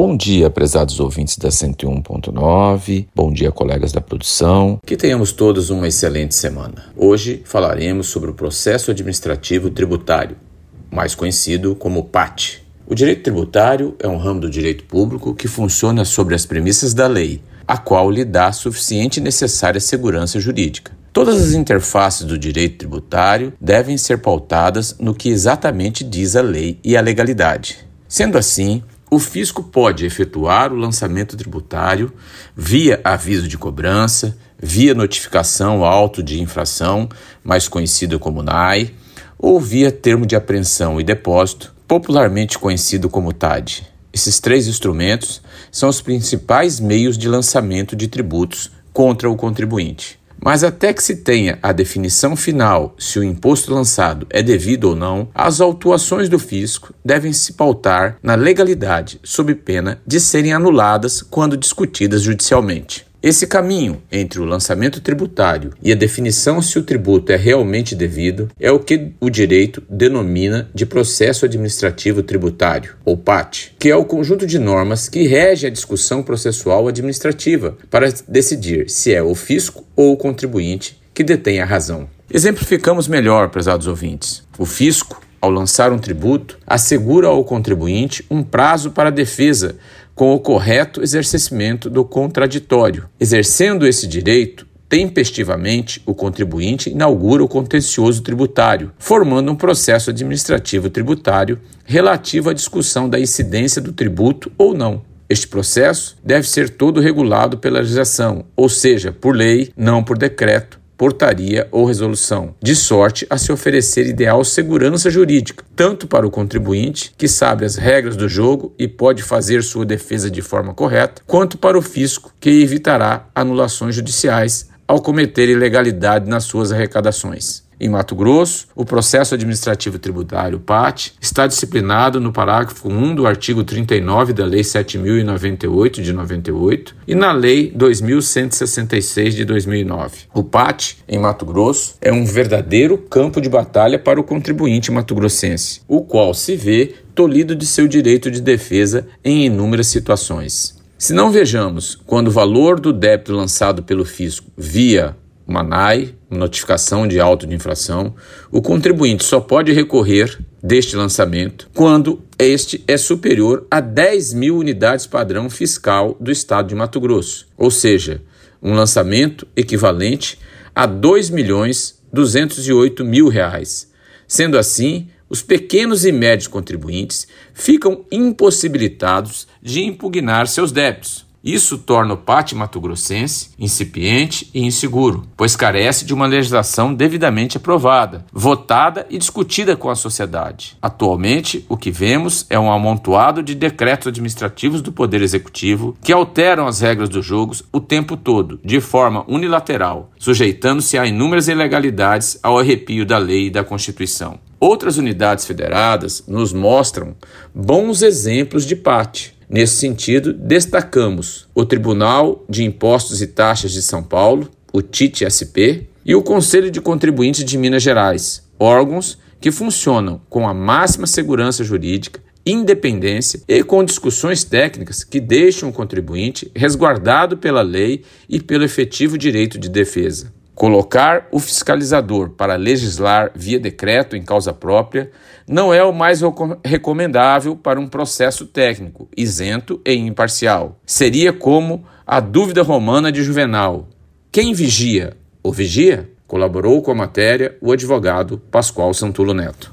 Bom dia, prezados ouvintes da 101.9. Bom dia, colegas da produção. Que tenhamos todos uma excelente semana. Hoje falaremos sobre o processo administrativo tributário, mais conhecido como PAT. O direito tributário é um ramo do direito público que funciona sobre as premissas da lei, a qual lhe dá suficiente e necessária segurança jurídica. Todas as interfaces do direito tributário devem ser pautadas no que exatamente diz a lei e a legalidade. Sendo assim, o fisco pode efetuar o lançamento tributário via aviso de cobrança, via notificação auto de infração, mais conhecido como NAI, ou via termo de apreensão e depósito, popularmente conhecido como TAD. Esses três instrumentos são os principais meios de lançamento de tributos contra o contribuinte. Mas até que se tenha a definição final se o imposto lançado é devido ou não, as autuações do fisco devem se pautar na legalidade, sob pena de serem anuladas quando discutidas judicialmente. Esse caminho entre o lançamento tributário e a definição se o tributo é realmente devido é o que o direito denomina de processo administrativo tributário, ou PAT, que é o conjunto de normas que rege a discussão processual administrativa para decidir se é o fisco ou o contribuinte que detém a razão. Exemplificamos melhor, prezados ouvintes. O fisco ao lançar um tributo, assegura ao contribuinte um prazo para a defesa com o correto exercimento do contraditório. Exercendo esse direito, tempestivamente, o contribuinte inaugura o contencioso tributário, formando um processo administrativo tributário relativo à discussão da incidência do tributo ou não. Este processo deve ser todo regulado pela legislação, ou seja, por lei, não por decreto, portaria ou resolução, de sorte a se oferecer ideal segurança jurídica, tanto para o contribuinte, que sabe as regras do jogo e pode fazer sua defesa de forma correta, quanto para o fisco, que evitará anulações judiciais ao cometer ilegalidade nas suas arrecadações. Em Mato Grosso, o processo administrativo tributário PAT está disciplinado no parágrafo 1 do artigo 39 da Lei 7098 de 98 e na Lei 2166 de 2009. O PAT em Mato Grosso é um verdadeiro campo de batalha para o contribuinte mato-grossense, o qual se vê tolhido de seu direito de defesa em inúmeras situações. Se não vejamos quando o valor do débito lançado pelo fisco via uma NAI, notificação de auto de infração, o contribuinte só pode recorrer deste lançamento quando este é superior a 10 mil unidades padrão fiscal do estado de Mato Grosso, ou seja, um lançamento equivalente a 2 milhões 208 mil reais. Sendo assim, os pequenos e médios contribuintes ficam impossibilitados de impugnar seus débitos isso torna o pátio mato-grossense incipiente e inseguro, pois carece de uma legislação devidamente aprovada, votada e discutida com a sociedade. Atualmente, o que vemos é um amontoado de decretos administrativos do Poder Executivo que alteram as regras dos jogos o tempo todo, de forma unilateral, sujeitando-se a inúmeras ilegalidades ao arrepio da lei e da Constituição. Outras unidades federadas nos mostram bons exemplos de PAT Nesse sentido, destacamos o Tribunal de Impostos e Taxas de São Paulo, o TIT-SP, e o Conselho de Contribuintes de Minas Gerais, órgãos que funcionam com a máxima segurança jurídica, independência e com discussões técnicas que deixam o contribuinte resguardado pela lei e pelo efetivo direito de defesa. Colocar o fiscalizador para legislar via decreto em causa própria não é o mais recomendável para um processo técnico, isento e imparcial. Seria como a dúvida romana de Juvenal: quem vigia? O vigia? Colaborou com a matéria o advogado Pascoal Santulo Neto.